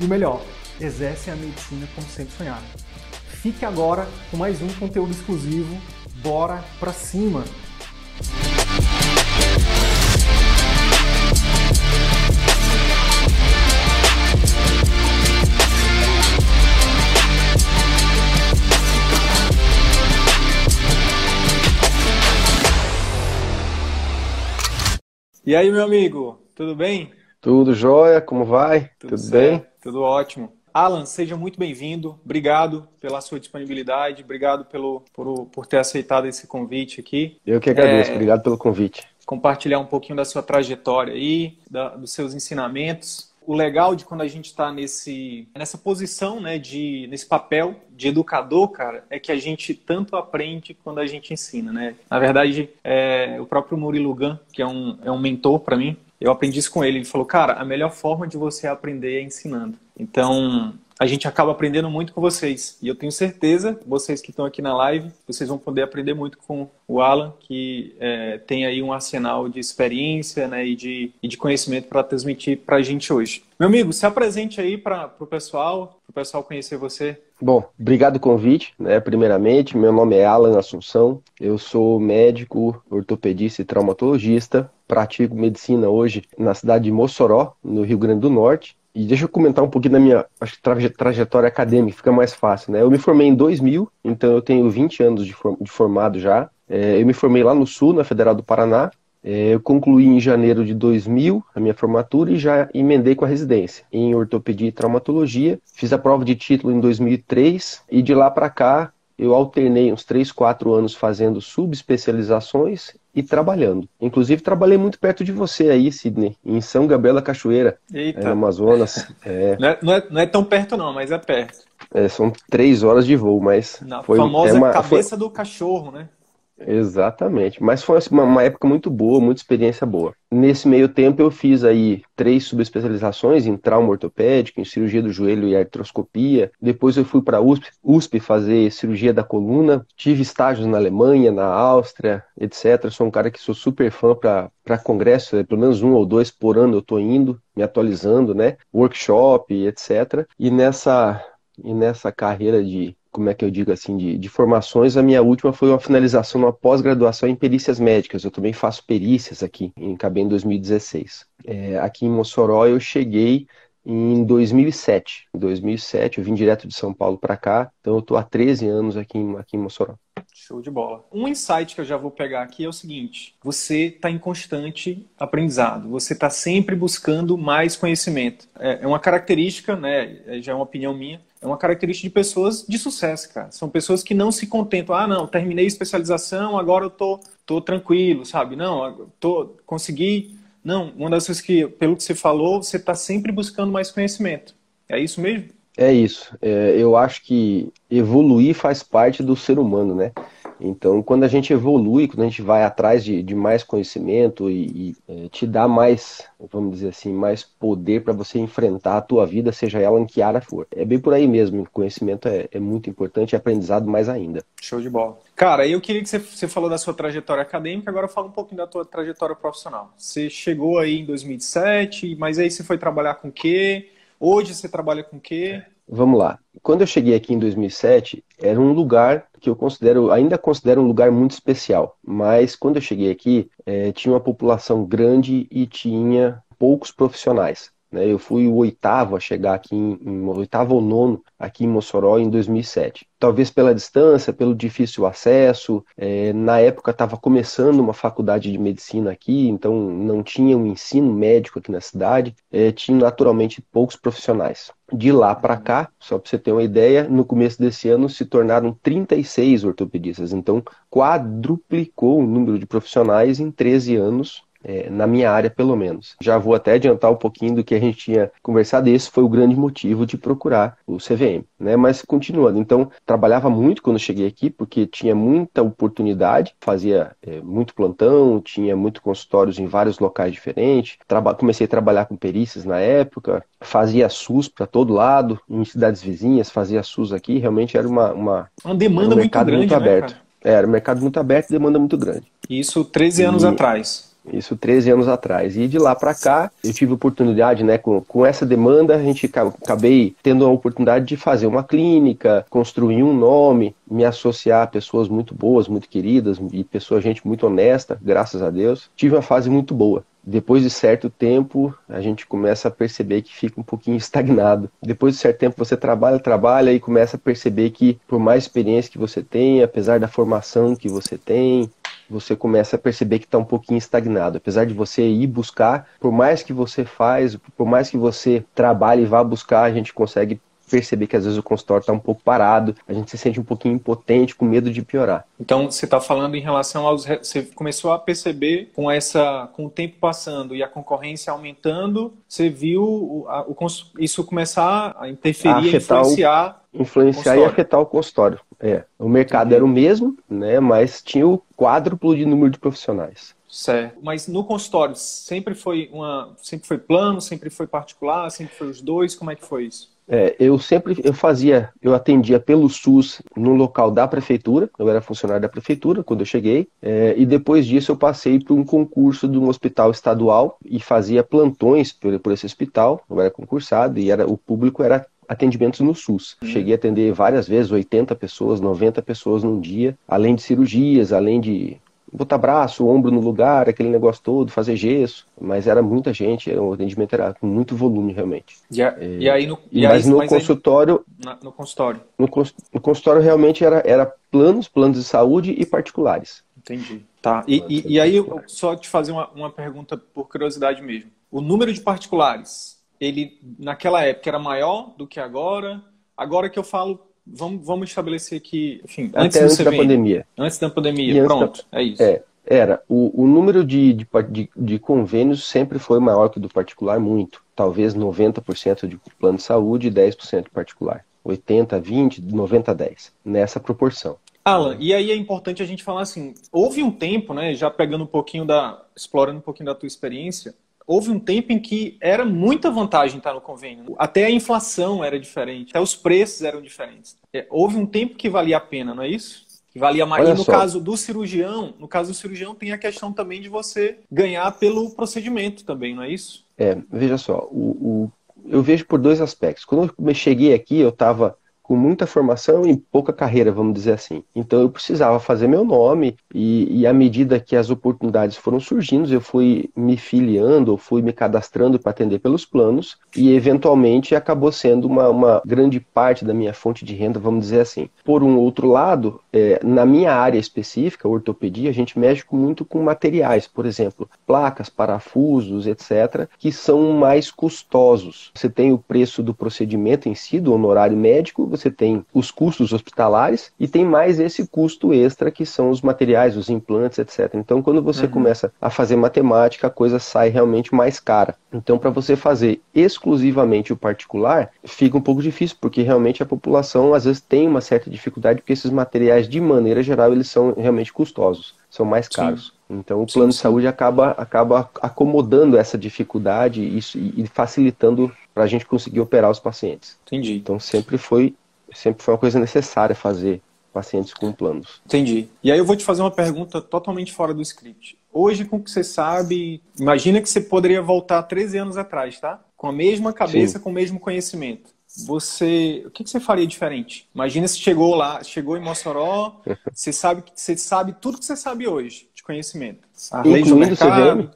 e o melhor, exercem a medicina como sempre sonharam. Fique agora com mais um conteúdo exclusivo. Bora pra cima! E aí, meu amigo, tudo bem? Tudo jóia, como vai? Tudo, Tudo certo, bem? Tudo ótimo. Alan, seja muito bem-vindo. Obrigado pela sua disponibilidade, obrigado pelo, por, por ter aceitado esse convite aqui. Eu que agradeço, É, obrigado pelo convite. Compartilhar um pouquinho da sua trajetória aí, da- dos seus ensinamentos. O legal de quando a gente está nesse, nessa posição, né, de, nesse papel de educador, cara, é que a gente tanto aprende quando a gente ensina, né? Na verdade, é, o próprio Murilo Gun, que é um, é um mentor para mim, eu aprendi isso com ele. Ele falou, cara, a melhor forma de você aprender é ensinando. Então, a gente acaba aprendendo muito com vocês. E eu tenho certeza, vocês que estão aqui na live, vocês vão poder aprender muito com o Alan, que é, tem aí um arsenal de experiência né, e, de, e de conhecimento para transmitir para a gente hoje. Meu amigo, se apresente aí para o pessoal, para o pessoal conhecer você. Bom, obrigado pelo convite, né? Primeiramente, meu nome é Alan Assunção, eu sou médico, ortopedista e traumatologista, pratico medicina hoje na cidade de Mossoró, no Rio Grande do Norte. E deixa eu comentar um pouquinho da minha acho traje- trajetória acadêmica, fica mais fácil, né? Eu me formei em 2000, então eu tenho 20 anos de, de formado já. É, eu me formei lá no Sul, na Federal do Paraná, É, Eu concluí em janeiro de 2000 a minha formatura e já emendei com a residência em ortopedia e traumatologia. Fiz a prova de título em 2003 e de lá para cá eu alternei uns 3, 4 anos fazendo subespecializações e trabalhando. Inclusive trabalhei muito perto de você aí, Sidney, em São Gabriel da Cachoeira, é, no Eita, Amazonas. É, não é, não, é, não é tão perto não, mas é perto. é, são três horas de voo, mas Na foi famosa é uma- foi- cabeça do cachorro, né? Exatamente, mas foi uma, uma época muito boa, muita experiência boa. Nesse meio tempo eu fiz aí três subespecializações em trauma ortopédico, em cirurgia do joelho e artroscopia. Depois eu fui para USP, USP fazer cirurgia da coluna. Tive estágios na Alemanha, na Áustria, etc. Sou um cara que sou super fã para para congresso, é, pelo menos um ou dois por ano eu tô indo, me atualizando, né? Workshop, etc. E nessa e nessa carreira de como é que eu digo assim, de, de formações, a minha última foi uma finalização numa pós-graduação em perícias médicas. Eu também faço perícias aqui, acabei em 2016. É, aqui em Mossoró eu cheguei em 2007. Em 2007 eu vim direto de São Paulo para cá, então eu estou há 13 anos aqui em, aqui em Mossoró. Show de bola. Um insight que eu já vou pegar aqui é o seguinte: você está em constante aprendizado, você está sempre buscando mais conhecimento. É é uma característica, né? é- Já é uma opinião minha. É uma característica de pessoas de sucesso, cara. São pessoas que não se contentam. Ah, não, terminei a especialização, agora eu tô, tô tranquilo, sabe? Não, tô, consegui. Não, uma das coisas que, pelo que você falou, você está sempre buscando mais conhecimento. É isso mesmo? É isso. É, eu acho que evoluir faz parte do ser humano, né? Então, quando a gente evolui, quando a gente vai atrás de, de mais conhecimento e, e, é, te dá mais, vamos dizer assim, mais poder para você enfrentar a tua vida, seja ela em que área for. É bem por aí mesmo. Conhecimento é, é muito importante e aprendizado mais ainda. Show de bola. Cara, eu queria que você, você falou da sua trajetória acadêmica, agora fala um pouquinho da tua trajetória profissional. Você chegou aí em 2007, mas aí você foi trabalhar com o quê? Hoje você trabalha com o quê? Vamos lá. Quando eu cheguei aqui em 2007, era um lugar que eu considero, ainda considero um lugar muito especial. Mas quando eu cheguei aqui, eh, tinha uma população grande e tinha poucos profissionais. Né? Eu fui o oitavo a chegar aqui, em, em- oitavo ou nono aqui em Mossoró em 2007. Talvez pela distância, pelo difícil acesso. eh, na época estava começando uma faculdade de medicina aqui, então não tinha um ensino médico aqui na cidade. eh, tinha naturalmente poucos profissionais. De lá para cá, só para você ter uma ideia, no começo desse ano se tornaram 36 ortopedistas. Então, quadruplicou o número de profissionais em 13 anos é, na minha área pelo menos. Já vou até adiantar um pouquinho do que a gente tinha conversado, esse foi o grande motivo de procurar o CVM, né? Mas continuando, então trabalhava muito quando cheguei aqui, porque tinha muita oportunidade, fazia é, muito plantão, tinha muito consultórios em vários locais diferentes, Traba comecei a trabalhar com perícias na época, fazia SUS para todo lado, em cidades vizinhas, fazia SUS aqui, realmente era uma... Uma, uma demanda um muito grande, muito né, aberto. Cara? Era um mercado muito aberto e demanda muito grande. Isso 13 anos e... atrás. Isso 13 anos atrás. E de lá para cá, eu tive oportunidade, né, com, com essa demanda, a gente acabei tendo a oportunidade de fazer uma clínica, construir um nome, me associar a pessoas muito boas, muito queridas e pessoa gente muito honesta, graças a Deus. Tive uma fase muito boa. Depois de certo tempo, a gente começa a perceber que fica um pouquinho estagnado. Depois de certo tempo, você trabalha, trabalha e começa a perceber que, por mais experiência que você tem, apesar da formação que você tem, você começa a perceber que está um pouquinho estagnado. Apesar de você ir buscar, por mais que você faz, por mais que você trabalhe e vá buscar, a gente consegue perceber que às vezes o consultório está um pouco parado, a gente se sente um pouquinho impotente, com medo de piorar. Então você está falando em relação aos, você começou a perceber com essa, com o tempo passando e a concorrência aumentando, você viu o, a, o, isso começar a interferir, a influenciar o, influenciar e afetar o consultório. É, o mercado Entendi. era o mesmo, né, mas tinha o quádruplo de número de profissionais. Certo. Mas no consultório sempre foi uma, sempre foi plano, sempre foi particular, sempre foi os dois. Como é que foi isso? É, eu sempre eu fazia, eu atendia pelo SUS no local da prefeitura, eu era funcionário da prefeitura quando eu cheguei, é, e depois disso eu passei por um concurso de um hospital estadual e fazia plantões por, por esse hospital, eu era concursado e era, o público era atendimentos no SUS. Uhum. Cheguei a atender várias vezes, 80 pessoas, 90 pessoas num dia, além de cirurgias, além de botar braço, ombro no lugar, aquele negócio todo, fazer gesso, mas era muita gente, o atendimento era com muito volume realmente. E, a, é, e aí no, e mas aí, no mas consultório, aí, no consultório, no, no, consultório realmente era, era planos, planos de saúde e particulares. Entendi. Tá. E, e, e aí só te fazer uma, uma pergunta por curiosidade mesmo. O número de particulares, ele naquela época era maior do que agora? Agora que eu falo vamos, vamos estabelecer aqui, enfim, antes, antes da pandemia. Antes da pandemia, e pronto, da... é isso. É, era. O, o número de, de, de, de, convênios sempre foi maior que o do particular, muito. Talvez 90% de plano de saúde e 10% particular. 80, 20, 90, 10. Nessa proporção. Alan, e aí é importante a gente falar assim, houve um tempo, né, já pegando um pouquinho da, explorando um pouquinho da tua experiência, houve um tempo em que era muita vantagem estar no convênio. Até a inflação era diferente, até os preços eram diferentes. É, houve um tempo que valia a pena, não é isso? Que valia mais. Olha e no só. caso do cirurgião, no caso do cirurgião tem a questão também de você ganhar pelo procedimento também, não é isso? É, veja só, o, o eu vejo por dois aspectos. Quando eu cheguei aqui, eu estava com muita formação e pouca carreira, vamos dizer assim. Então eu precisava fazer meu nome e, e à medida que as oportunidades foram surgindo, eu fui me filiando, ou fui me cadastrando para atender pelos planos e eventualmente acabou sendo uma, uma grande parte da minha fonte de renda, vamos dizer assim. Por um outro lado, é, na minha área específica, ortopedia, a gente mexe muito com materiais, por exemplo, placas, parafusos, etc., que são mais custosos. Você tem o preço do procedimento em si, do honorário médico, você tem os custos hospitalares e tem mais esse custo extra que são os materiais, os implantes, etc. Então, quando você uhum. começa a fazer matemática, a coisa sai realmente mais cara. Então, para você fazer exclusivamente o particular, fica um pouco difícil, porque realmente a população às vezes tem uma certa dificuldade, porque esses materiais, de maneira geral, eles são realmente custosos, são mais caros. Sim. Então, o plano sim, sim. de saúde acaba, acaba acomodando essa dificuldade isso, e facilitando para a gente conseguir operar os pacientes. Entendi. Então, sempre foi sempre foi uma coisa necessária fazer pacientes com planos. Entendi. E aí eu vou te fazer uma pergunta totalmente fora do script. Hoje, com o que você sabe, imagina que você poderia voltar 13 anos atrás, tá? Com a mesma cabeça, Sim. com o mesmo conhecimento. Você, o que, que você faria diferente? Imagina se chegou lá, chegou em Mossoró, você sabe, você sabe tudo que você sabe hoje de conhecimento. A lei do mercado, CVM?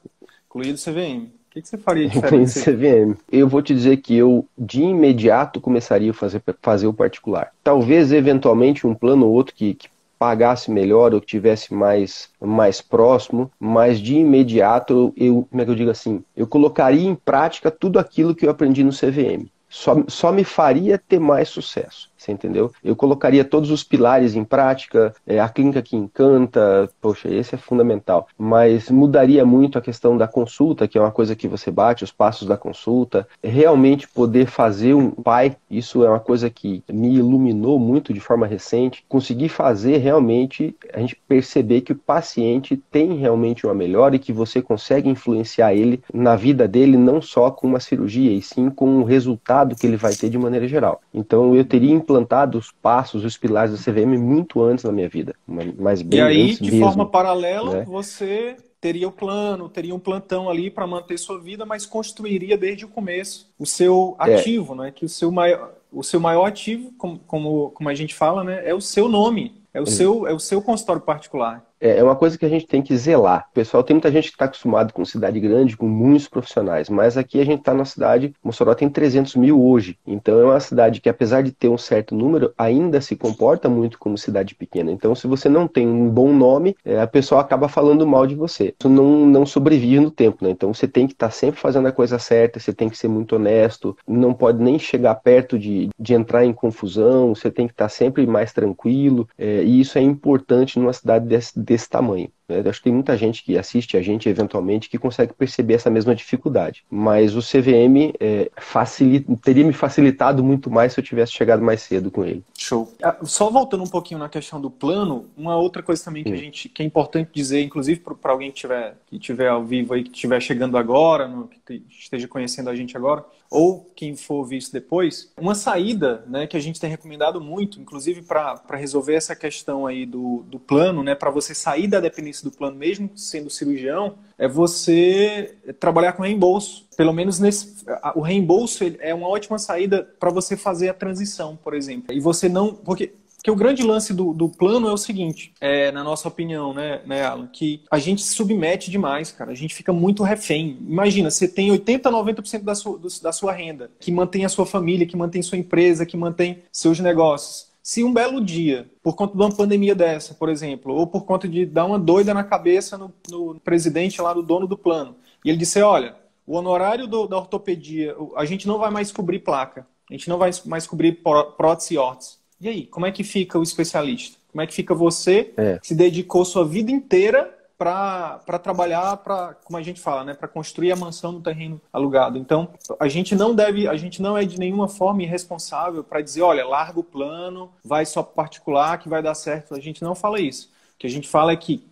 incluído o CVM. O que, que você faria diferente? CVM. Eu vou te dizer que eu, de imediato, começaria a fazer, fazer o particular. Talvez, eventualmente, um plano ou outro que, que pagasse melhor ou que tivesse mais, mais próximo, mas de imediato eu, como é que eu digo assim, eu colocaria em prática tudo aquilo que eu aprendi no CVM. Só, só me faria ter mais sucesso. Você entendeu? Eu colocaria todos os pilares em prática, é, a clínica que encanta, poxa, esse é fundamental. Mas mudaria muito a questão da consulta, que é uma coisa que você bate, os passos da consulta. Realmente poder fazer um pai, isso é uma coisa que me iluminou muito de forma recente. Conseguir fazer realmente a gente perceber que o paciente tem realmente uma melhora e que você consegue influenciar ele na vida dele, não só com uma cirurgia, e sim com o resultado que ele vai ter de maneira geral. Então eu teria implantado os passos, os pilares da CVM muito antes na minha vida, mas bem E aí, de mesmo, forma paralela, né? você teria o plano, teria um plantão ali para manter sua vida, mas construiria desde o começo o seu é. ativo, é. né? Que o seu maior, o seu maior ativo, como, como, como a gente fala, né, é o seu nome, é o, seu, é o seu consultório particular. É, é uma coisa que a gente tem que zelar. Pessoal, tem muita gente que está acostumado com cidade grande, com muitos profissionais, mas aqui a gente está na cidade, Mossoró tem 300 mil hoje, então é uma cidade que apesar de ter um certo número, ainda se comporta muito como cidade pequena. Então se você não tem um bom nome, é, a pessoa acaba falando mal de você. Isso não, não sobrevive no tempo, né? Então você tem que estar tá sempre fazendo a coisa certa, você tem que ser muito honesto, não pode nem chegar perto de, de entrar em confusão, você tem que estar tá sempre mais tranquilo, é, e isso é importante numa cidade desse desse tamanho. Né? Acho que tem muita gente que assiste a gente eventualmente que consegue perceber essa mesma dificuldade. Mas o CVM é, facilita, teria me facilitado muito mais se eu tivesse chegado mais cedo com ele. Show. Ah, só voltando um pouquinho na questão do plano, uma outra coisa também que, a gente, que é importante dizer, inclusive para alguém que estiver que tiver ao vivo aí, que estiver chegando agora, no, que esteja conhecendo a gente agora, ou quem for visto depois, uma saída né, que a gente tem recomendado muito, inclusive para resolver essa questão aí do, do plano, né, para você sair da dependência do plano, mesmo sendo cirurgião, é você trabalhar com reembolso. Pelo menos nesse, o reembolso é uma ótima saída para você fazer a transição, por exemplo. E você não. Porque porque o grande lance do, do plano é o seguinte, é, na nossa opinião, né, né, Alan, que a gente se submete demais, cara. A gente fica muito refém. Imagina, você tem 80, 90% da sua, do, da sua renda, que mantém a sua família, que mantém sua empresa, que mantém seus negócios. Se um belo dia, por conta de uma pandemia dessa, por exemplo, ou por conta de dar uma doida na cabeça no, no presidente lá, do dono do plano, e ele disser, olha, o honorário do, da ortopedia, a gente não vai mais cobrir placa, a gente não vai mais cobrir prótese e órtese. E aí, como é que fica o especialista? Como é que fica você é. que se dedicou sua vida inteira para trabalhar para, como a gente fala, né, para construir a mansão no terreno alugado. Então, a gente não deve, a gente não é de nenhuma forma irresponsável para dizer, olha, larga o plano, vai só particular que vai dar certo. A gente não fala isso. O que a gente fala é que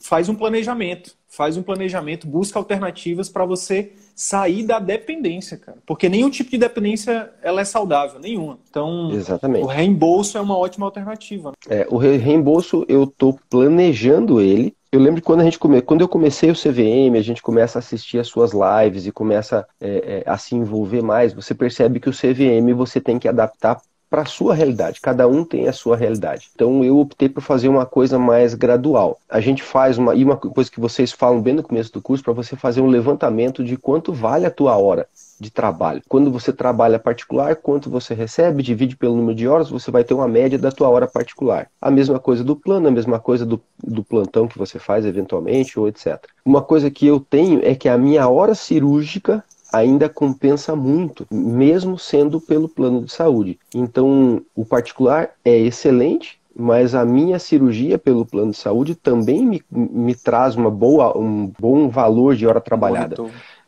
faz um planejamento, faz um planejamento, busca alternativas para você sair da dependência, cara. Porque nenhum tipo de dependência ela é saudável, nenhuma. Então, Exatamente. o reembolso é uma ótima alternativa. Né? É, o reembolso eu estou planejando ele. Eu lembro que quando a gente come... quando eu comecei o CVM, a gente começa a assistir as suas lives e começa é, é, a se envolver mais. Você percebe que o CVM você tem que adaptar para a sua realidade. Cada um tem a sua realidade. Então eu optei por fazer uma coisa mais gradual. A gente faz uma e uma coisa que vocês falam bem no começo do curso para você fazer um levantamento de quanto vale a tua hora de trabalho. Quando você trabalha particular, quanto você recebe, divide pelo número de horas, você vai ter uma média da tua hora particular. A mesma coisa do plano, a mesma coisa do, do plantão que você faz eventualmente, ou etc. Uma coisa que eu tenho é que a minha hora cirúrgica ainda compensa muito, mesmo sendo pelo plano de saúde. Então, o particular é excelente, mas a minha cirurgia pelo plano de saúde também me, me traz uma boa, um bom valor de hora trabalhada.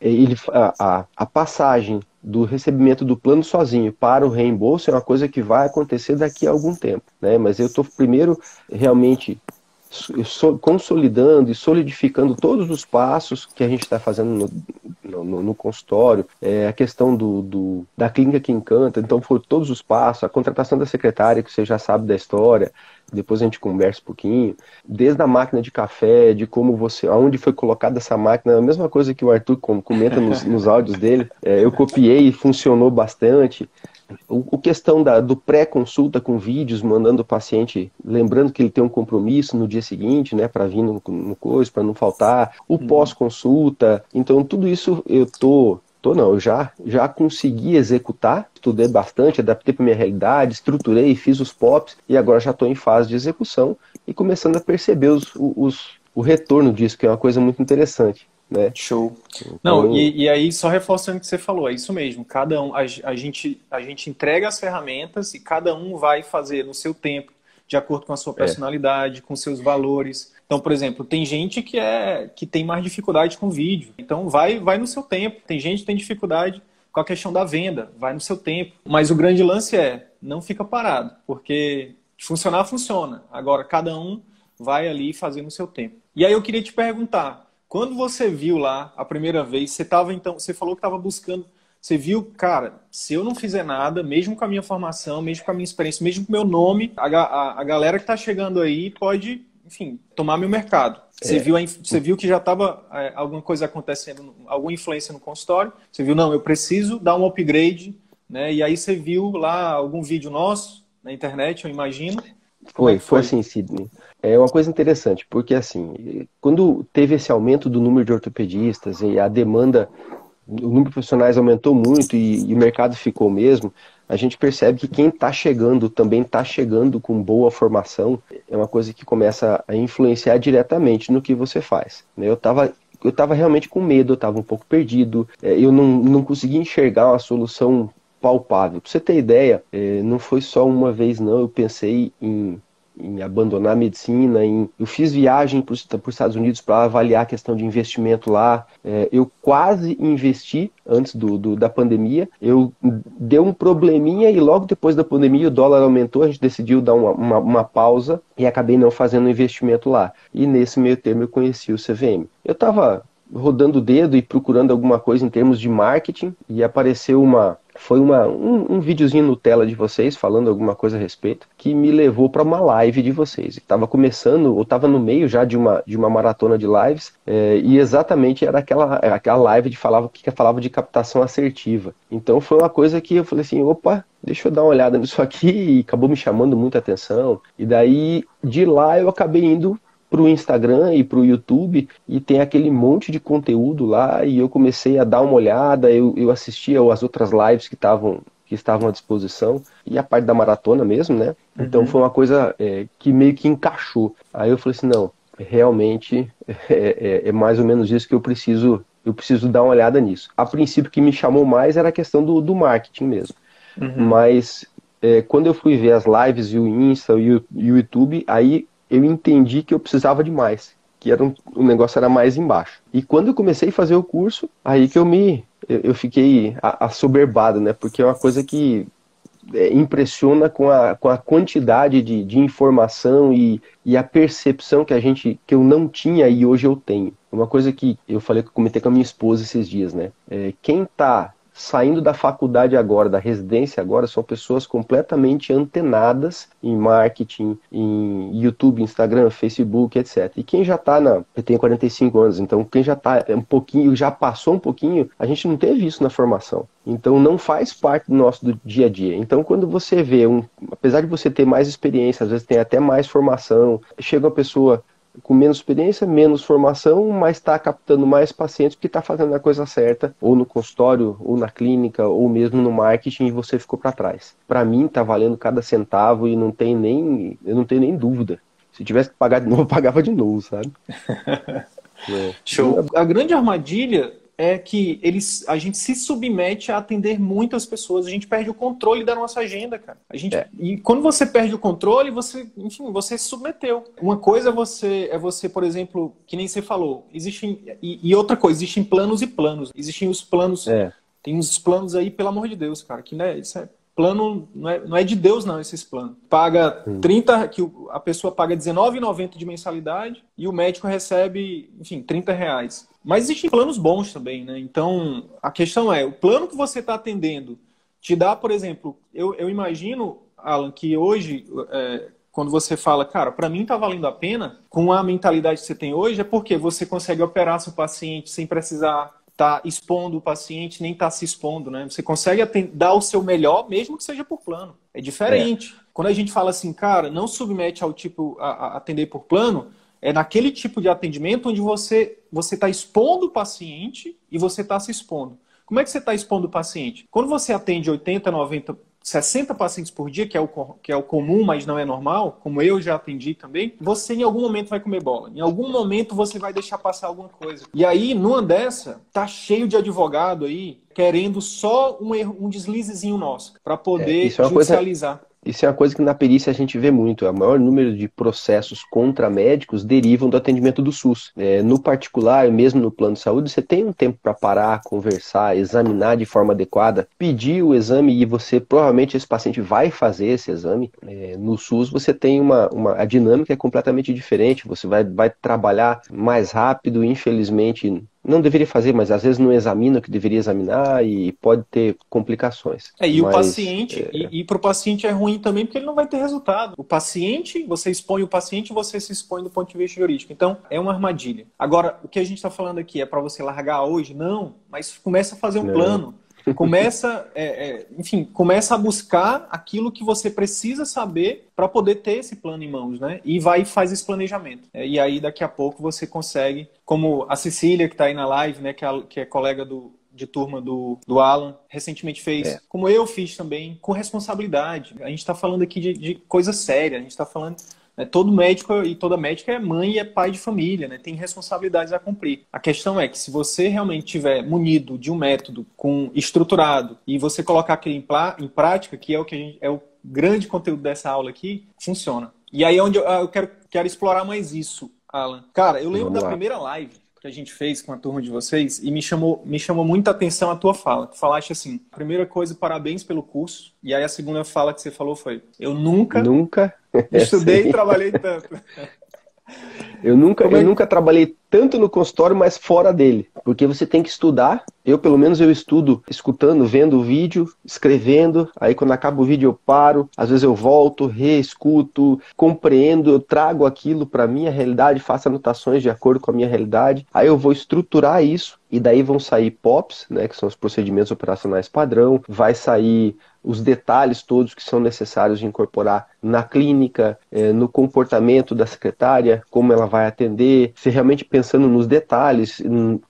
Ele, a, a, passagem do recebimento do plano sozinho para o reembolso é uma coisa que vai acontecer daqui a algum tempo, né? Mas eu estou primeiro realmente consolidando e solidificando todos os passos que a gente está fazendo no, no, no, consultório, é, a questão do, do, da clínica que encanta, então foram todos os passos, a contratação da secretária, que você já sabe da história, depois a gente conversa um pouquinho, desde a máquina de café, de como você, aonde foi colocada essa máquina, a mesma coisa que o Arthur comenta nos, nos áudios dele, é, eu copiei e funcionou bastante. O, questão da, do pré-consulta com vídeos, mandando o paciente, lembrando que ele tem um compromisso no dia seguinte, né, para vir no, no coisa, para não faltar, o uhum. pós-consulta. Então, tudo isso eu tô tô não, eu já, já consegui executar, estudei bastante, adaptei para minha realidade, estruturei, fiz os POPs e agora já estou em fase de execução e começando a perceber os, os, o retorno disso, que é uma coisa muito interessante. Né? Show. Então... Não, e, e, aí, só reforçando o que você falou, é isso mesmo. Cada um, a, a, gente, a gente entrega as ferramentas e cada um vai fazer no seu tempo, de acordo com a sua é. personalidade, é. com seus valores. Então, por exemplo, tem gente que é que tem mais dificuldade com vídeo. Então, vai, vai no seu tempo. Tem gente que tem dificuldade com a questão da venda, vai no seu tempo. Mas o grande lance é, não fica parado, porque funcionar funciona. Agora, cada um vai ali fazer no seu tempo. E aí eu queria te perguntar, quando você viu lá a primeira vez, você tava então, você falou que estava buscando, você viu, cara, se eu não fizer nada, mesmo com a minha formação, mesmo com a minha experiência, mesmo com o meu nome, a, a, a galera que está chegando aí pode, enfim, tomar meu mercado. Você, é. viu, você viu que já estava é, alguma coisa acontecendo, alguma influência no consultório. Você viu, não, eu preciso dar um upgrade, né? E aí você viu lá algum vídeo nosso na internet, eu imagino. Foi, é foi, foi assim, Sidney. É uma coisa interessante, porque assim, quando teve esse aumento do número de ortopedistas e a demanda, o número de profissionais aumentou muito e, e o mercado ficou mesmo, a gente percebe que quem está chegando também está chegando com boa formação. É uma coisa que começa a influenciar diretamente no que você faz. Né? Eu estava eu estava realmente com medo, eu estava um pouco perdido, é, eu não, não conseguia enxergar uma solução palpável. Para você ter ideia, é, não foi só uma vez não, eu pensei em em abandonar a medicina. Em... Eu fiz viagem para os Estados Unidos para avaliar a questão de investimento lá. É, eu quase investi antes do, do, da pandemia. Eu deu um probleminha e logo depois da pandemia o dólar aumentou. A gente decidiu dar uma, uma, uma pausa e acabei não fazendo investimento lá. E nesse meio termo eu conheci o CVM. Eu estava rodando o dedo e procurando alguma coisa em termos de marketing e apareceu uma foi uma, um, um videozinho no tela de vocês falando alguma coisa a respeito que me levou para uma live de vocês. Estava começando, ou estava no meio já de uma, de uma maratona de lives, é, e exatamente era aquela, aquela live de falava que falava de captação assertiva. Então foi uma coisa que eu falei assim, opa, deixa eu dar uma olhada nisso aqui, e acabou me chamando muita atenção. E daí de lá eu acabei indo para o Instagram e para o YouTube e tem aquele monte de conteúdo lá e eu comecei a dar uma olhada, eu, eu assistia as outras lives que estavam que estavam à disposição e a parte da maratona mesmo, né? Então uhum. foi uma coisa é, que meio que encaixou. Aí eu falei assim, não, realmente é, é, é, mais ou menos isso que eu preciso eu preciso dar uma olhada nisso. A princípio que me chamou mais era a questão do, do marketing mesmo. Uhum. Mas é, quando eu fui ver as lives e o Insta o, e o YouTube, aí eu entendi que eu precisava de mais, que era um, o negócio era mais embaixo. E quando eu comecei a fazer o curso, aí que eu me eu, eu fiquei assoberbado, né? Porque é uma coisa que é, impressiona com a, com a quantidade de, de informação e, e a percepção que a gente que eu não tinha e hoje eu tenho. Uma coisa que eu falei que comentei com a minha esposa esses dias, né? É, quem está saindo da faculdade agora, da residência agora, são pessoas completamente antenadas em marketing, em YouTube, Instagram, Facebook, etc. E quem já está na. Eu tenho 45 anos, então quem já está um pouquinho, já passou um pouquinho, a gente não teve isso na formação. Então não faz parte do nosso do dia a dia. Então quando você vê um, apesar de você ter mais experiência, às vezes tem até mais formação, chega uma pessoa com menos experiência, menos formação, mas está captando mais pacientes porque está fazendo a coisa certa, ou no consultório, ou na clínica, ou mesmo no marketing, e você ficou para trás. Para mim, está valendo cada centavo e não tem nem, eu não tenho nem dúvida. Se tivesse que pagar de novo, eu pagava de novo, sabe? é. Show. A grande armadilha é que eles, a gente se submete a atender muitas pessoas, a gente perde o controle da nossa agenda, cara. A gente, é. E quando você perde o controle, você, enfim, você se submeteu. Uma coisa é você, é você, por exemplo, que nem você falou, existem, e, e outra coisa, existem planos e planos. Existem os planos, é. tem uns planos aí, pelo amor de Deus, cara, que né, isso é plano não é, não é de Deus não esses planos. Paga 30 que a pessoa paga 19,90 de mensalidade e o médico recebe, enfim, 30 reais. Mas existem planos bons também, né? Então, a questão é, o plano que você está atendendo te dá, por exemplo, eu, eu imagino, Alan, que hoje, é, quando você fala, cara, para mim está valendo a pena, com a mentalidade que você tem hoje, é porque você consegue operar seu paciente sem precisar estar tá expondo o paciente, nem estar tá se expondo, né? Você consegue dar o seu melhor, mesmo que seja por plano. É diferente. É. Quando a gente fala assim, cara, não submete ao tipo a, a atender por plano, é naquele tipo de atendimento onde você você está expondo o paciente e você está se expondo. Como é que você está expondo o paciente? Quando você atende 80, 90 60 pacientes por dia, que é, o, que é o comum, mas não é normal, como eu já atendi também, você em algum momento vai comer bola. Em algum momento você vai deixar passar alguma coisa. E aí, numa dessa, tá cheio de advogado aí querendo só um erro, um deslizezinho nosso, para poder é, é judicializar. Coisa... Isso é uma coisa que na perícia a gente vê muito. O maior número de processos contra médicos derivam do atendimento do SUS. É, no particular, mesmo no plano de saúde, você tem um tempo para parar, conversar, examinar de forma adequada, pedir o exame e você provavelmente esse paciente vai fazer esse exame. É, no SUS você tem uma, uma a dinâmica é completamente diferente. Você vai, vai trabalhar mais rápido, infelizmente não deveria fazer, mas às vezes não examina o que deveria examinar e pode ter complicações. É, e mas, o paciente, é... e, e para o paciente é ruim também porque ele não vai ter resultado. O paciente, você expõe o paciente, você se expõe do ponto de vista jurídico. Então, é uma armadilha. Agora, o que a gente está falando aqui é para você largar hoje? Não, mas começa a fazer um não. plano. Começa, é, é, enfim, começa a buscar aquilo que você precisa saber para poder ter esse plano em mãos, né? E vai e faz esse planejamento. É, e aí, daqui a pouco, você consegue, como a Cecília, que está aí na live, né, que é, que é colega do, de turma do, do Alan recentemente fez, é. como eu fiz também, com responsabilidade. A gente está falando aqui de, de coisa séria, a gente está falando né? Todo médico e toda médica é mãe e é pai de família, né? tem responsabilidades a cumprir. A questão é que se você realmente tiver munido de um método com estruturado e você colocar aquilo em, em prática, que é o que gente, é o grande conteúdo dessa aula aqui, funciona. E aí é onde eu, eu quero, quero explorar mais isso, Alan. Cara, eu lembro da primeira live que a gente fez com a turma de vocês e me chamou, me chamou muita atenção a tua fala. Tu falaste assim: primeira coisa, parabéns pelo curso. E aí a segunda fala que você falou foi: eu nunca, nunca estudei e trabalhei tanto. Eu nunca, é? eu nunca trabalhei tanto no consultório, mas fora dele. Porque você tem que estudar. Eu, pelo menos, eu estudo escutando, vendo o vídeo, escrevendo. Aí, quando acaba o vídeo, eu paro. Às vezes, eu volto, reescuto, compreendo, eu trago aquilo para minha realidade, faço anotações de acordo com a minha realidade. Aí, eu vou estruturar isso. E daí vão sair POPs, né, que são os procedimentos operacionais padrão. Vai sair os detalhes todos que são necessários de incorporar na clínica, eh, no comportamento da secretária, como ela vai atender, se realmente pensando nos detalhes,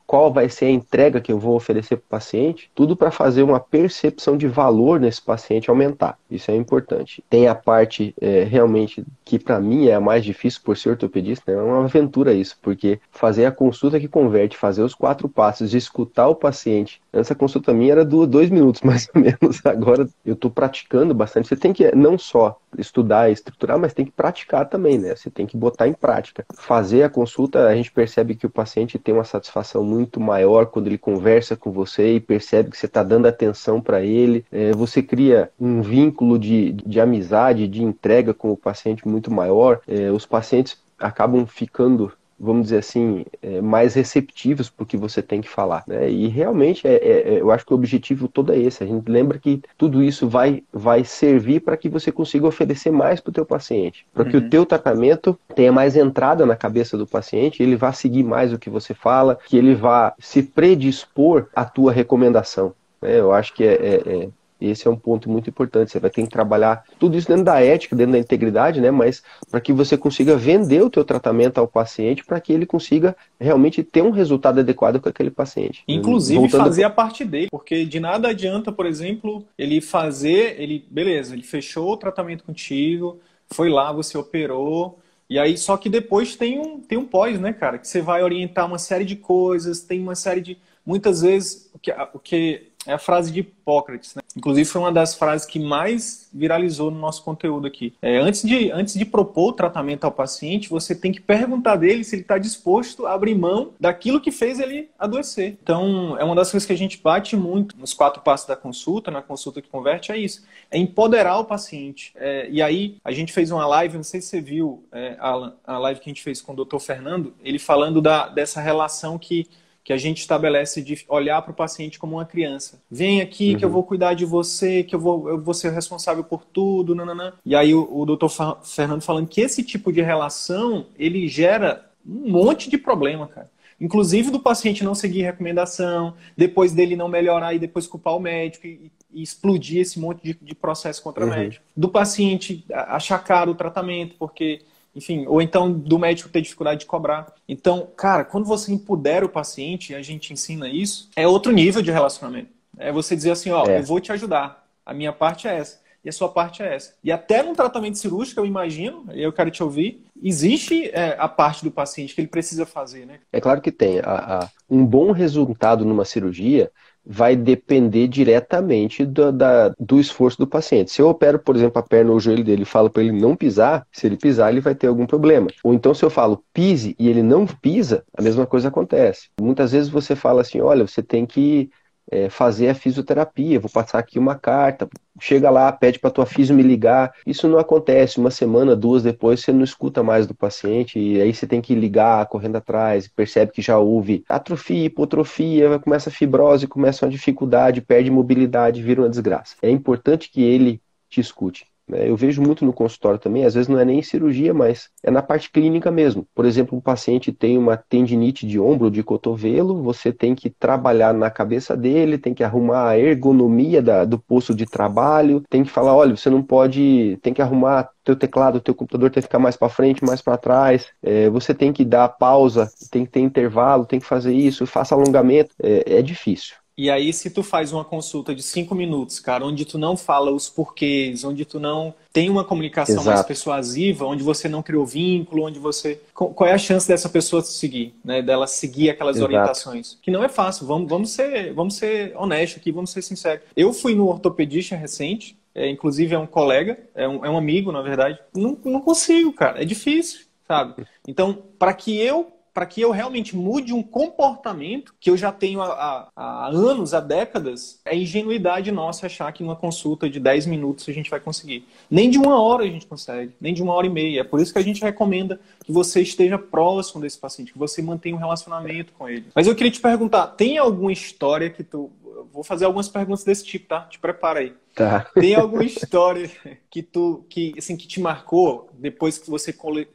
qual vai ser a entrega que eu vou oferecer para o paciente, tudo para fazer uma percepção de valor nesse paciente aumentar. Isso é importante. Tem a parte é, realmente que para mim é a mais difícil por ser ortopedista, né? é uma aventura isso, porque fazer a consulta que converte, fazer os quatro passos, escutar o paciente. Essa consulta minha era do dois minutos mais ou menos. Agora eu estou praticando bastante. Você tem que não só estudar e estruturar, mas tem que praticar também, né? Você tem que botar em prática. Fazer a consulta, a gente percebe que o paciente tem uma satisfação muito maior quando ele conversa com você e percebe que você está dando atenção para ele. É, você cria um vínculo de, de amizade, de entrega com o paciente muito maior. É, os pacientes acabam ficando vamos dizer assim, é, mais receptivos para o que você tem que falar. Né? E realmente, é, é, é, eu acho que o objetivo todo é esse. A gente lembra que tudo isso vai, vai servir para que você consiga oferecer mais para o teu paciente, para que uhum. o teu tratamento tenha mais entrada na cabeça do paciente, ele vá seguir mais o que você fala, que ele vá se predispor à tua recomendação. Né? Eu acho que é, esse é um ponto muito importante. Você vai ter que trabalhar tudo isso dentro da ética, dentro da integridade, né? Mas para que você consiga vender o teu tratamento ao paciente, para que ele consiga realmente ter um resultado adequado com aquele paciente. Inclusive Voltando... fazer a parte dele, porque de nada adianta, por exemplo, ele fazer, ele, beleza, ele fechou o tratamento contigo, foi lá, você operou, e aí, só que depois tem um, tem um pós, né, cara? Que você vai orientar uma série de coisas, tem uma série de. Muitas vezes, o que, o que é a frase de Hipócrates, né? Inclusive foi uma das frases que mais viralizou no nosso conteúdo aqui. É, antes, de, antes de propor o tratamento ao paciente, você tem que perguntar dele se ele está disposto a abrir mão daquilo que fez ele adoecer. Então, é uma das coisas que a gente bate muito nos quatro passos da consulta, na consulta que converte, é isso. É empoderar o paciente. É, e aí, a gente fez uma live, não sei se você viu, é, Alan, a live que a gente fez com o doutor Fernando, ele falando da, dessa relação que que a gente estabelece de olhar para o paciente como uma criança. Vem aqui uhum. que eu uhum. vou cuidar de você, que eu vou, eu vou ser responsável por tudo, nananã. E aí o, o doutor Fernando falando que esse tipo de relação, ele gera um monte de problema, cara. Inclusive do paciente não seguir recomendação, depois dele não melhorar e depois culpar o médico e, e explodir esse monte de, de processo contra o uhum. médico. Do paciente achar caro o tratamento, porque enfim, ou então do médico ter dificuldade de cobrar. Então, cara, quando você empodera o paciente, e a gente ensina isso, é outro nível de relacionamento. É você dizer assim, ó, é. eu vou te ajudar. A minha parte é essa. e a sua parte é essa. E até num tratamento cirúrgico, eu imagino, eu quero te ouvir, existe é, a parte do paciente que ele precisa fazer, né? É claro que tem. A, a, um bom resultado numa cirurgia vai depender diretamente do, da, do esforço do paciente. Se eu opero, por exemplo, a perna ou o joelho dele e falo para ele não pisar, se ele pisar, ele vai ter algum problema. Ou então, se eu falo pise e ele não pisa, a mesma coisa acontece. Muitas vezes você fala assim: olha, você tem que é, fazer a fisioterapia, vou passar aqui uma carta, chega lá, pede para tua fisio me ligar. Isso não acontece, uma semana, duas depois você não escuta mais do paciente e aí você tem que ligar correndo atrás, percebe que já houve atrofia, hipotrofia, começa a fibrose, começa uma dificuldade, perde mobilidade, vira uma desgraça. É importante que ele te escute. Né? Eu vejo muito no consultório também, às vezes não é nem cirurgia, mas é na parte clínica mesmo. Por exemplo, um paciente tem uma tendinite de ombro, de cotovelo, você tem que trabalhar na cabeça dele, tem que arrumar a ergonomia da, do posto de trabalho, tem que falar, olha, você não pode, tem que arrumar teu teclado, teu computador tem que ficar mais para frente, mais para trás. É, você tem que dar pausa, tem que ter intervalo, tem que fazer isso, faça alongamento. É, é difícil. E aí, se tu faz uma consulta de cinco minutos, cara, onde tu não fala os porquês, onde tu não tem uma comunicação Exato. mais persuasiva, onde você não criou vínculo, onde você. Qual é a chance dessa pessoa seguir, né? Dela seguir aquelas Exato. orientações? Que não é fácil. Vamos, vamos, ser, vamos ser honestos aqui, vamos ser sinceros. Eu fui no ortopedista recente, é, inclusive é um colega, é um, é um amigo, na verdade. Não, não consigo, cara. É difícil, sabe? Então, para que eu para que eu realmente mude um comportamento que eu já tenho há, há, anos, há décadas, é ingenuidade nossa achar que uma consulta de 10 minutos a gente vai conseguir. Nem de uma hora a gente consegue, nem de uma hora e meia. É por isso que a gente recomenda que você esteja próximo desse paciente, que você mantenha um relacionamento com ele. Mas eu queria te perguntar, tem alguma história que tu... vou fazer algumas perguntas desse tipo, tá? Te prepara aí. Tá. Tem alguma história que tu que assim que te marcou depois que você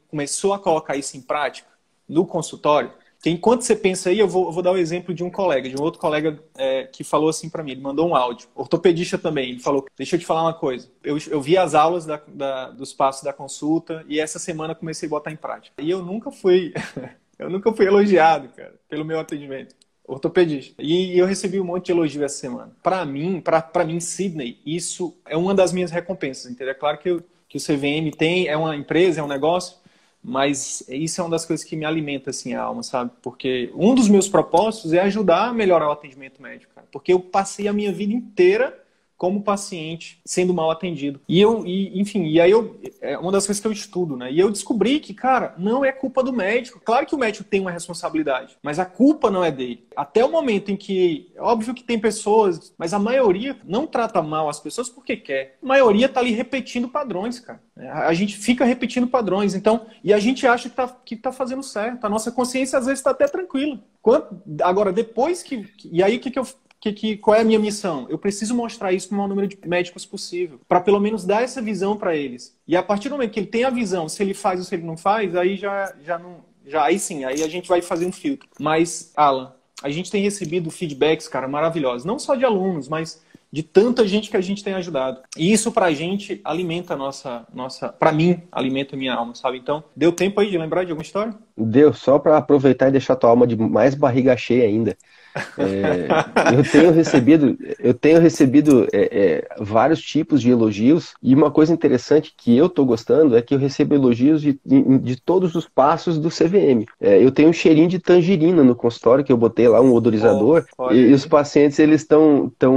começou a colocar isso em prática? No consultório, que enquanto você pensa aí, eu vou, eu vou dar o um exemplo de um colega, de um outro colega é, que falou assim para mim, ele mandou um áudio, ortopedista também, ele falou, deixa eu te falar uma coisa, eu, eu vi as aulas da, da, dos passos da consulta e essa semana comecei a botar em prática. E eu nunca fui, eu nunca fui elogiado, cara, pelo meu atendimento ortopedista. E eu recebi um monte de elogio essa semana. Para mim, para mim, Sidney, isso é uma das minhas recompensas, entendeu? É claro que, eu, que o CVM tem, é uma empresa, é um negócio, mas isso é uma das coisas que me alimenta assim a alma, sabe? Porque um dos meus propósitos é ajudar a melhorar o atendimento médico, cara. Porque eu passei a minha vida inteira como paciente sendo mal atendido. E eu, e, enfim, e aí eu, é uma das coisas que eu estudo, né? E eu descobri que, cara, não é culpa do médico. Claro que o médico tem uma responsabilidade, mas a culpa não é dele. Até o momento em que, óbvio que tem pessoas, mas a maioria não trata mal as pessoas porque quer. A maioria tá ali repetindo padrões, cara. A gente fica repetindo padrões, então, e a gente acha que tá, que tá fazendo certo. A nossa consciência às vezes está até tranquila. Quanto, agora, depois que. E aí, o que, que eu que, que, qual é a minha missão? Eu preciso mostrar isso para o maior número de médicos possível, para pelo menos dar essa visão para eles. E a partir do momento que ele tem a visão, se ele faz ou se ele não faz, aí já, já não. Já, aí sim, aí a gente vai fazer um filtro. Mas, Alan, a gente tem recebido feedbacks, cara, maravilhosos. Não só de alunos, mas de tanta gente que a gente tem ajudado. E isso pra gente alimenta a nossa, nossa para mim, alimenta a minha alma, sabe? Então, deu tempo aí de lembrar de alguma história? Deu, só para aproveitar e deixar tua alma de mais barriga cheia ainda. É, eu tenho recebido, eu tenho recebido é, é, vários tipos de elogios e uma coisa interessante que eu estou gostando é que eu recebo elogios de, de todos os passos do CVM. É, eu tenho um cheirinho de tangerina no consultório que eu botei lá um odorizador oh, e, e, os pacientes eles estão tão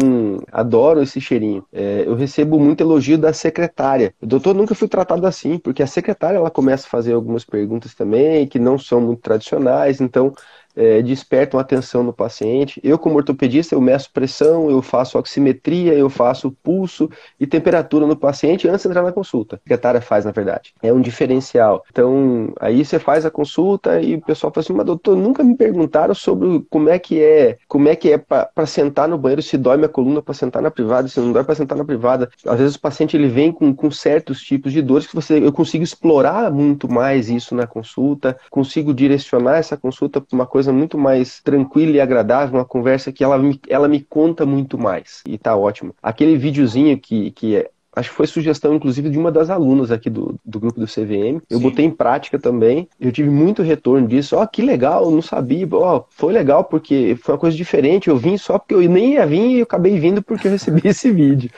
adoram esse cheirinho. É, eu recebo muito elogio da secretária. O doutor nunca fui tratado assim porque a secretária ela começa a fazer algumas perguntas também que não são muito tradicionais, então é, despertam atenção no paciente. Eu, como ortopedista, eu meço pressão, eu faço oximetria, eu faço pulso e temperatura no paciente antes de entrar na consulta. A secretária faz, na verdade. É um diferencial. Então, aí você faz a consulta e o pessoal fala assim, mas doutor, nunca me perguntaram sobre como é que é, como é que é para sentar no banheiro, se dói minha coluna para sentar na privada, se não dói para sentar na privada. Às vezes o paciente ele vem com, com certos tipos de dores que você, eu consigo explorar muito mais isso na consulta, consigo direcionar essa consulta para uma coisa coisa muito mais tranquila e agradável, uma conversa que ela me, ela me conta muito mais. E tá ótimo. Aquele videozinho que, que é, acho que foi sugestão, inclusive, de uma das alunas aqui do, do grupo do CVM. Eu Sim. botei em prática também. Eu tive muito retorno disso. Ó, oh, que legal, não sabia. Ó, oh, foi legal porque foi uma coisa diferente. Eu vim só porque eu nem ia vir e eu acabei vindo porque eu recebi esse vídeo.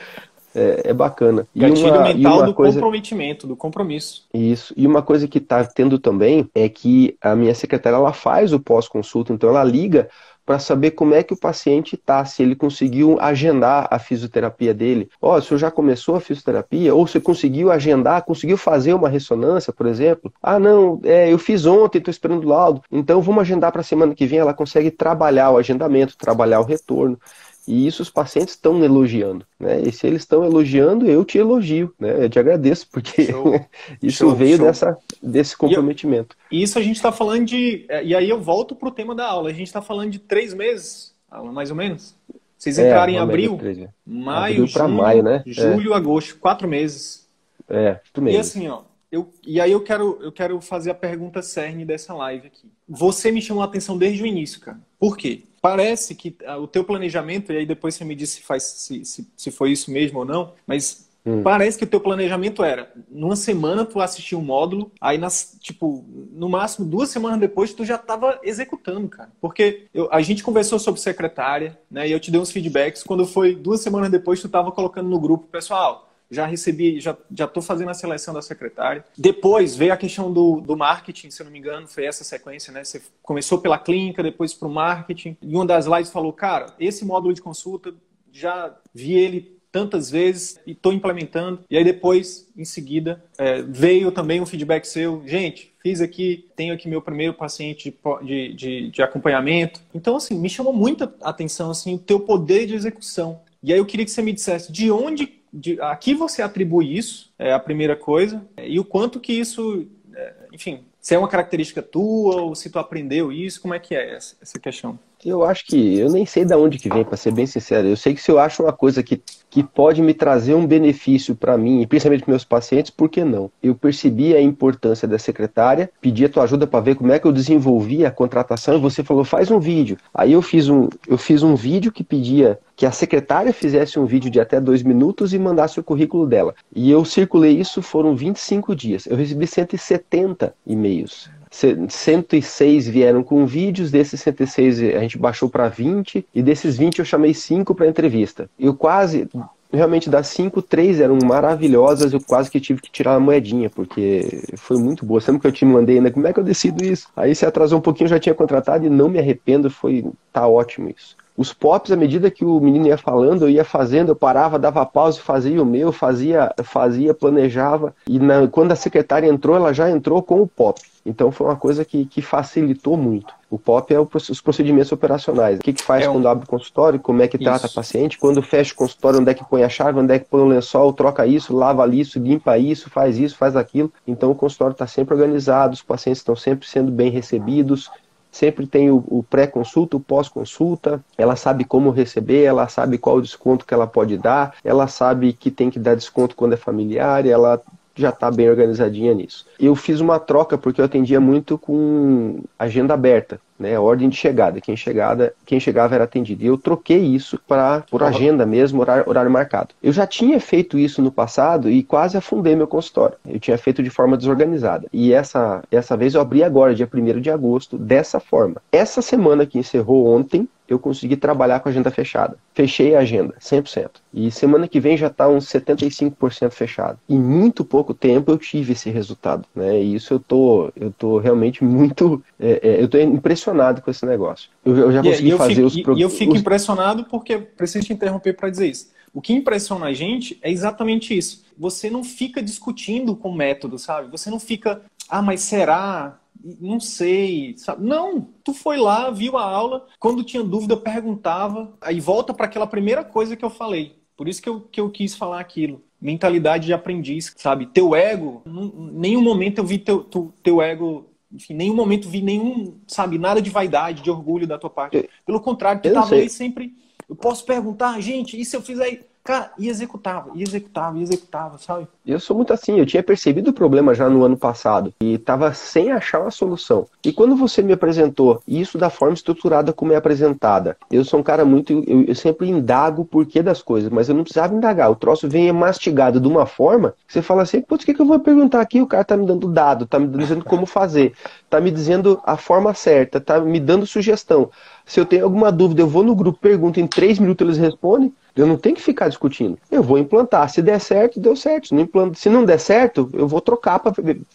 É, é bacana. E Gatilho uma, mental uma do coisa... comprometimento, do compromisso. Isso. E uma coisa que está tendo também é que a minha secretária ela faz o pós-consulta, então ela liga para saber como é que o paciente está, se ele conseguiu agendar a fisioterapia dele. Ó, oh, o senhor já começou a fisioterapia? Ou você conseguiu agendar, conseguiu fazer uma ressonância, por exemplo? Ah, não, é, eu fiz ontem, estou esperando o laudo. Então vamos agendar para a semana que vem. Ela consegue trabalhar o agendamento, trabalhar o retorno. E isso os pacientes estão elogiando. Né? E se eles estão elogiando, eu te elogio. Né? Eu te agradeço, porque isso show, veio show. Dessa, desse comprometimento. E isso a gente está falando de. É, e aí eu volto para o tema da aula. A gente está falando de três meses, mais ou menos. Vocês entraram é, em abril, maio, abril junho, maio, né? julho, é. agosto, quatro meses. É, quatro meses. E assim, ó, eu, e aí eu quero, eu quero fazer a pergunta cerne dessa live aqui. Você me chamou a atenção desde o início, cara. Por quê? Parece que ah, o teu planejamento, e aí depois você me diz se, faz, se, se, se foi isso mesmo ou não, mas hum. parece que o teu planejamento era, numa semana tu assistia um módulo, aí nas, tipo, no máximo duas semanas depois tu já estava executando, cara. Porque eu, a gente conversou sobre secretária, né, e eu te dei uns feedbacks, quando foi duas semanas depois tu estava colocando no grupo, pessoal, já recebi, já estou fazendo a seleção da secretária. Depois veio a questão do, do marketing, se eu não me engano, foi essa sequência, né? Você começou pela clínica, depois para o marketing. E uma das lives falou, cara, esse módulo de consulta já vi ele tantas vezes e estou implementando. E aí depois, em seguida, é, veio também um feedback seu, gente, fiz aqui, tenho aqui meu primeiro paciente de, de, de acompanhamento. Então, assim, me chamou muita atenção assim, o teu poder de execução. E aí eu queria que você me dissesse de onde de, a que você atribui isso, é a primeira coisa, e o quanto que isso, é, enfim, se é uma característica tua ou se tu aprendeu isso, como é que é essa, essa questão? Eu acho que eu nem sei de onde que vem, para ser bem sincero. Eu sei que se eu acho uma coisa que, que pode me trazer um benefício para mim, e principalmente para meus pacientes, por que não? Eu percebi a importância da secretária, pedi a tua ajuda para ver como é que eu desenvolvi a contratação e você falou, faz um vídeo. Aí eu fiz um, eu fiz um vídeo que pedia que a secretária fizesse um vídeo de até dois minutos e mandasse o currículo dela. E eu circulei isso, foram 25 dias. Eu recebi 170 e-mails. 106 vieram com vídeos, desses 106 a gente baixou para 20, e desses 20 eu chamei 5 para entrevista. Eu quase, realmente das 5, 3 eram maravilhosas, eu quase que tive que tirar a moedinha, porque foi muito boa. Sempre que eu te mandei ainda, como é que eu decido isso? Aí se atrasou um pouquinho, eu já tinha contratado e não me arrependo, foi, tá ótimo isso. Os pops, à medida que o menino ia falando, eu ia fazendo, eu parava, dava pausa, fazia o meu, fazia, fazia, planejava. E na, quando a secretária entrou, ela já entrou com o pop. Então foi uma coisa que, que facilitou muito. O POP é o, os procedimentos operacionais. O que, que faz é um... quando abre o consultório, como é que trata o paciente, quando fecha o consultório, onde é que põe a chave, onde é que põe o lençol, troca isso, lava isso, limpa isso, faz isso, faz aquilo. Então o consultório está sempre organizado, os pacientes estão sempre sendo bem recebidos, sempre tem o, o pré-consulta, o pós-consulta, ela sabe como receber, ela sabe qual desconto que ela pode dar, ela sabe que tem que dar desconto quando é familiar, ela já está bem organizadinha nisso. Eu fiz uma troca porque eu atendia muito com agenda aberta né, ordem de chegada, quem chegada, quem chegava era atendido. E eu troquei isso para por agenda mesmo, horário, horário, marcado. Eu já tinha feito isso no passado e quase afundei meu consultório. Eu tinha feito de forma desorganizada. E essa essa vez eu abri agora, dia 1 de agosto, dessa forma. Essa semana que encerrou ontem, eu consegui trabalhar com a agenda fechada. Fechei a agenda, 100%. E semana que vem já está uns 75% fechado. Em muito pouco tempo eu tive esse resultado, né? E isso eu tô, eu tô realmente muito, é, é, eu tô impressionado com esse negócio. Eu, eu já consegui eu fazer fico, os... E eu fico os... impressionado porque, preciso te interromper para dizer isso. O que impressiona a gente é exatamente isso. Você não fica discutindo com o método, sabe? Você não fica, ah, mas será? Não sei, sabe? Não, tu foi lá, viu a aula, quando tinha dúvida perguntava, aí volta para aquela primeira coisa que eu falei. Por isso que eu, que eu quis falar aquilo. Mentalidade de aprendiz, sabe? Teu ego, em nenhum momento eu vi teu, tu, teu ego enfim, nenhum momento vi nenhum, sabe, nada de vaidade, de orgulho da tua parte. Pelo contrário, tu estava aí sempre. Eu posso perguntar, gente, e se eu fizer Cara, e executava, e executava, e executava, sabe? Eu sou muito assim, eu tinha percebido o problema já no ano passado e estava sem achar uma solução. E quando você me apresentou isso da forma estruturada como é apresentada, eu sou um cara muito. Eu, eu sempre indago o porquê das coisas, mas eu não precisava indagar. O troço vem mastigado de uma forma que você fala assim: putz, o que, que eu vou perguntar aqui? O cara tá me dando dado, tá me dizendo como fazer, tá me dizendo a forma certa, tá me dando sugestão. Se eu tenho alguma dúvida, eu vou no grupo, pergunto, em três minutos eles respondem. Eu não tenho que ficar discutindo. Eu vou implantar. Se der certo, deu certo. Se não, implanto, se não der certo, eu vou trocar para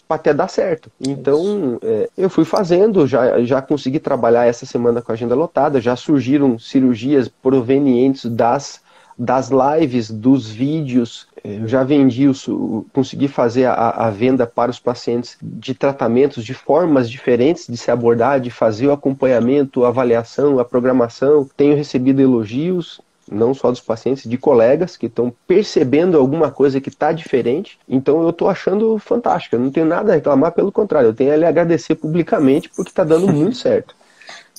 até dar certo. Então, é, eu fui fazendo, já, já consegui trabalhar essa semana com a agenda lotada, já surgiram cirurgias provenientes das das lives, dos vídeos. Eu já vendi, consegui fazer a, a, venda para os pacientes de tratamentos de formas diferentes de se abordar, de fazer o acompanhamento, a avaliação, a programação. Tenho recebido elogios, não só dos pacientes, de colegas que estão percebendo alguma coisa que está diferente. Então eu estou achando fantástico. Eu não tenho nada a reclamar, pelo contrário, eu tenho a lhe agradecer publicamente porque está dando muito certo.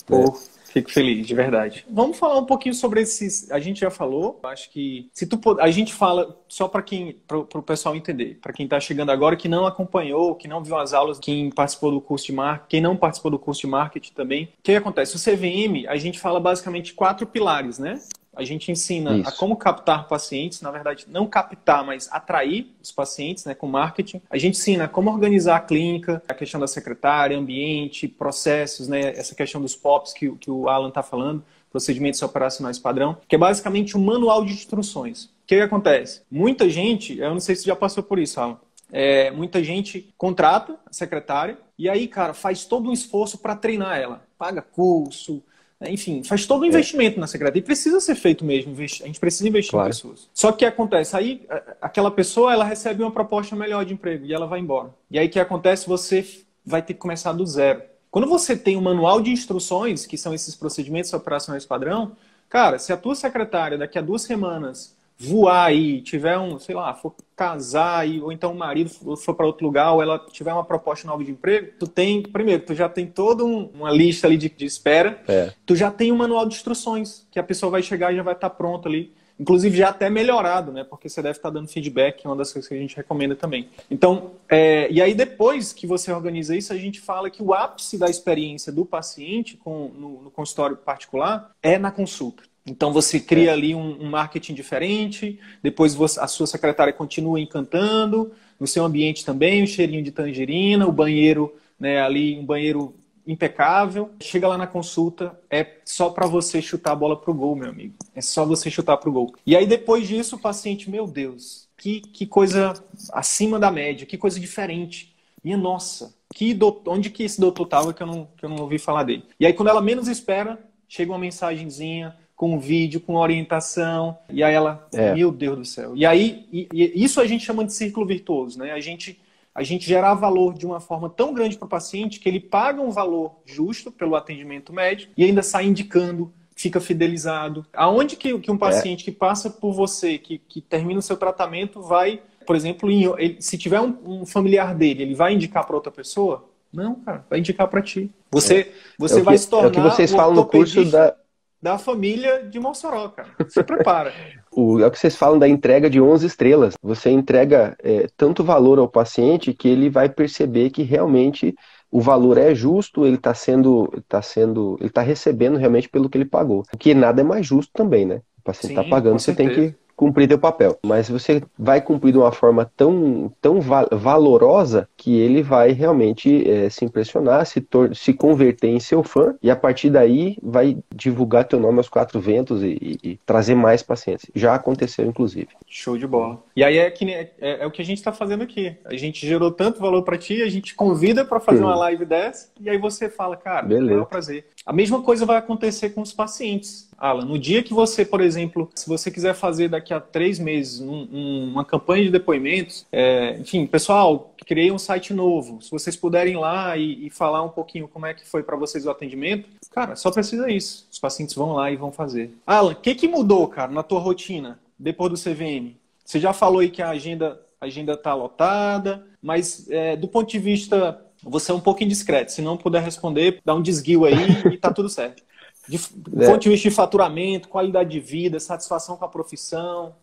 Pô, Fico feliz, de verdade. Vamos falar um pouquinho sobre esses. A gente já falou. Acho que se tu a gente fala só para quem, para o pessoal entender, para quem está chegando agora que não acompanhou, que não viu as aulas, quem participou do curso de marketing, quem não participou do curso de marketing também. O que acontece? O CVM a gente fala basicamente quatro pilares, né? A gente ensina Isso. a como captar pacientes, na verdade, não captar, mas atrair os pacientes né, com marketing. A gente ensina como organizar a clínica, a questão da secretária, ambiente, processos, né, essa questão dos POPs que, que o Alan está falando, procedimentos operacionais padrão, que é basicamente um manual de instruções. O que, que acontece? Muita gente, eu não sei se já passou por isso, Alan, é, muita gente contrata a secretária e aí, cara, faz todo um esforço para treinar ela. Paga curso, enfim, faz todo o é. investimento é. na secretaria. E precisa ser feito mesmo. A gente precisa investir claro. em pessoas. Só que o que acontece? Aí, aquela pessoa, ela recebe uma proposta melhor de emprego e ela vai embora. E aí, o que acontece? Você vai ter que começar do zero. Quando você tem um manual de instruções, que são esses procedimentos operacionais padrão, cara, se a tua secretária daqui a duas semanas voar aí, tiver um, sei lá, for casar aí, ou então o marido for para outro lugar, ou ela tiver uma proposta nova de emprego, tu tem, primeiro, tu já tem toda um, uma lista ali de, de espera, é. tu já tem um manual de instruções, que a pessoa vai chegar e já vai estar tá pronto ali. Inclusive já até melhorado, né? Porque você deve estar tá dando feedback, é uma das coisas que a gente recomenda também. Então, é, e aí depois que você organiza isso, a gente fala que o ápice da experiência do paciente com, no, no consultório particular é na consulta. Então você cria é. ali um, um, marketing diferente, depois você, a sua secretária continua encantando, no seu ambiente também, o cheirinho de tangerina, o banheiro, né, ali um banheiro impecável. Chega lá na consulta, é só para você chutar a bola pro gol, meu amigo. É só você chutar pro gol. E aí depois disso o paciente, meu Deus, que, que coisa acima da média, que coisa diferente. Minha nossa, que doutor, onde que esse doutor tava que eu não, que eu não ouvi falar dele? E aí quando ela menos espera, chega uma mensagenzinha, com vídeo, com orientação. E aí ela, é. meu Deus do céu. E aí, e, e isso a gente chama de círculo virtuoso, né? A gente, a gente gerar valor de uma forma tão grande para o paciente que ele paga um valor justo pelo atendimento médico e ainda sai indicando fica fidelizado. Aonde que, que um é. paciente é. que passa por você, que, que termina o seu tratamento, vai, por exemplo, em, ele, se tiver um, um, familiar dele, ele vai indicar para outra pessoa? Não, cara, vai indicar para ti. Você, é. você é vai se tornar. É o que vocês falam no curso da da família de Mossoró, cara. Se prepara. o, é o que vocês falam da entrega de 11 estrelas. Você entrega é, tanto valor ao paciente que ele vai perceber que realmente o valor é justo, ele está sendo, tá sendo, ele está recebendo realmente pelo que ele pagou. O que nada é mais justo também, né? O paciente está pagando, você tem que cumprir teu papel. Mas você vai cumprir de uma forma tão, tão valorosa que ele vai realmente é, se impressionar, se, se converter em seu fã e a partir daí vai divulgar teu nome aos quatro ventos e, e, e trazer mais pacientes. Já aconteceu, inclusive. Show de bola. E aí é, que, é, é, é o que a gente está fazendo aqui. A gente gerou tanto valor para ti, a gente convida para fazer uma live dessa e aí você fala, cara, Beleza. é um prazer. A mesma coisa vai acontecer com os pacientes. Alan, no dia que você, por exemplo, se você quiser fazer daqui a três meses um, um, uma campanha de depoimentos, é, enfim, pessoal, criei um site novo. Se vocês puderem ir lá e, e falar um pouquinho como é que foi para vocês o atendimento, cara, só precisa isso. Os pacientes vão lá e vão fazer. Alan, o que, que mudou, cara, na tua rotina depois do CVM? Você já falou aí que a agenda a agenda está lotada, mas é, do ponto de vista você é um pouco indiscreto. Se não puder responder, dá um desguio aí e tá tudo certo. De, é. ponto de vista de faturamento, qualidade de vida, satisfação com a profissão.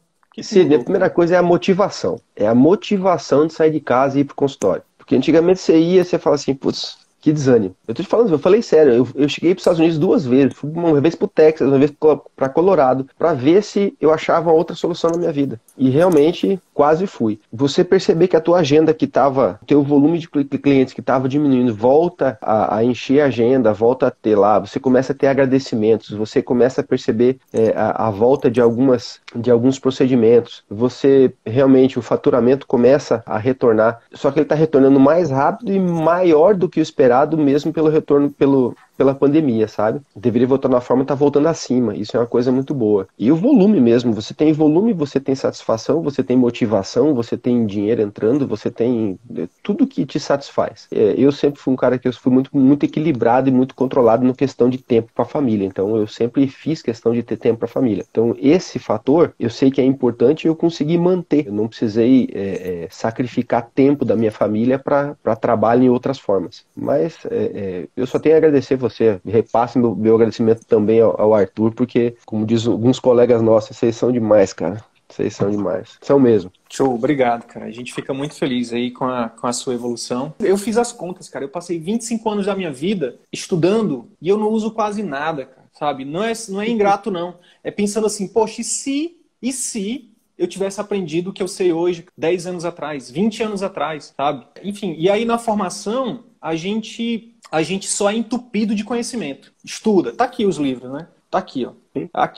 Sim, a primeira coisa é a motivação. É a motivação de sair de casa e ir pro consultório. Porque antigamente você ia, você fala assim, putz, que desânimo. Eu tô te falando, eu falei sério, eu, eu cheguei para os Estados Unidos duas vezes, fui uma vez para o Texas, uma vez para Colorado, para ver se eu achava outra solução na minha vida. E realmente, quase fui. Você perceber que a tua agenda que estava, teu volume de clientes que estava diminuindo, volta a, a, encher a agenda, volta a ter lá, você começa a ter agradecimentos, você começa a perceber é, a, a, volta de algumas de alguns procedimentos, você realmente o faturamento começa a retornar, só que ele está retornando mais rápido e maior do que o esperado, mesmo pelo retorno pelo pela pandemia, sabe? Deveria voltar na forma, tá voltando acima. Isso é uma coisa muito boa. E o volume mesmo, você tem volume, você tem satisfação, você tem motivação, você tem dinheiro entrando, você tem é, tudo que te satisfaz. É, eu sempre fui um cara que eu fui muito, muito equilibrado e muito controlado no questão de tempo para a família. Então eu sempre fiz questão de ter tempo para a família. Então esse fator eu sei que é importante e eu consegui manter. Eu não precisei é, é, sacrificar tempo da minha família para trabalho em outras formas. Mas é, é, eu só tenho a agradecer você você. Repasse meu, meu agradecimento também ao, ao, Arthur, porque, como diz alguns colegas nossos, vocês são demais, cara. Vocês são demais. São mesmo. Show, obrigado, cara. A gente fica muito feliz aí com a, com a sua evolução. Eu fiz as contas, cara. Eu passei 25 anos da minha vida estudando e eu não uso quase nada, cara. Sabe? Não é, não é ingrato, não. É pensando assim, poxa, e se, e se eu tivesse aprendido o que eu sei hoje, 10 anos atrás, 20 anos atrás, sabe? Enfim, e aí na formação, a gente a gente só é entupido de conhecimento. Estuda, tá aqui os livros, né? Tá aqui, ó.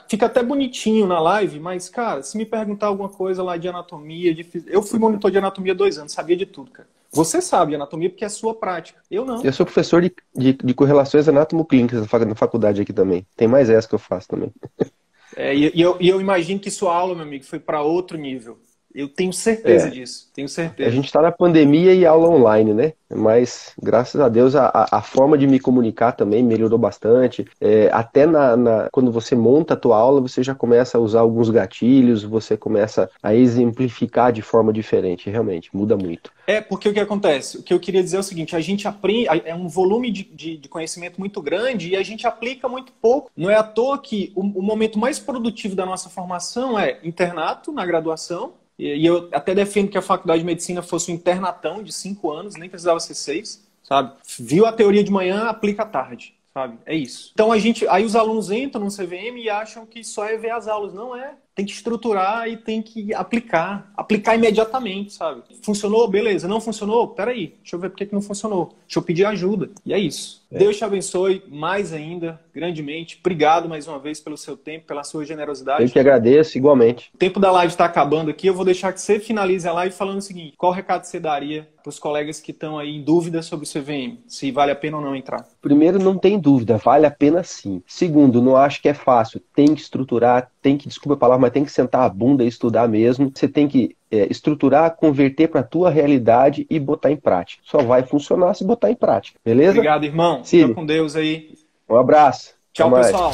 Fica até bonitinho na live, mas, cara, se me perguntar alguma coisa lá de anatomia, de eu fui monitor de anatomia dois anos, sabia de tudo, cara. Você sabe anatomia porque é a sua prática. Eu não. Eu sou professor de, de, de correlações anatomo-clínicas na faculdade aqui também. Tem mais essa que eu faço também. É, e, e, eu, e eu imagino que sua aula, meu amigo, foi para outro nível. Eu tenho certeza é. disso, tenho certeza. A gente está na pandemia e aula online, né? Mas, graças a Deus, a, a forma de me comunicar também melhorou bastante. É, até na, na, quando você monta a tua aula, você já começa a usar alguns gatilhos, você começa a exemplificar de forma diferente, realmente, muda muito. É, porque o que acontece? O que eu queria dizer é o seguinte, a gente aprende, é um volume de, de, de conhecimento muito grande e a gente aplica muito pouco. Não é à toa que o, o momento mais produtivo da nossa formação é internato, na graduação, e eu até defendo que a faculdade de medicina fosse um internatão de cinco anos, nem precisava ser seis, sabe? Viu a teoria de manhã, aplica à tarde, sabe? É isso. Então a gente, aí os alunos entram no CVM e acham que só é ver as aulas. Não é tem que estruturar e tem que aplicar. Aplicar imediatamente, sabe? Funcionou? Beleza. Não funcionou? Peraí, deixa eu ver por que não funcionou. Deixa eu pedir ajuda. E é isso. É. Deus te abençoe mais ainda, grandemente. Obrigado mais uma vez pelo seu tempo, pela sua generosidade. Eu que agradeço, igualmente. O tempo da live está acabando aqui. Eu vou deixar que você finalize a live falando o seguinte: qual recado você daria para os colegas que estão aí em dúvida sobre o CVM? Se vale a pena ou não entrar? Primeiro, não tem dúvida, vale a pena sim. Segundo, não acho que é fácil. Tem que estruturar, tem que, desculpa a palavra, mas tem que sentar a bunda e estudar mesmo. Você tem que é, estruturar, converter para a tua realidade e botar em prática. Só vai funcionar se botar em prática, beleza? Obrigado, irmão. Fica com Deus aí. Um abraço. Tchau, pessoal.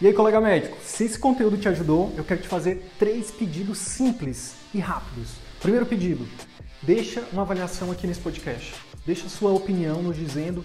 E aí, colega médico, se esse conteúdo te ajudou, eu quero te fazer três pedidos simples e rápidos. Primeiro pedido, deixa uma avaliação aqui nesse podcast. Deixa sua opinião nos dizendo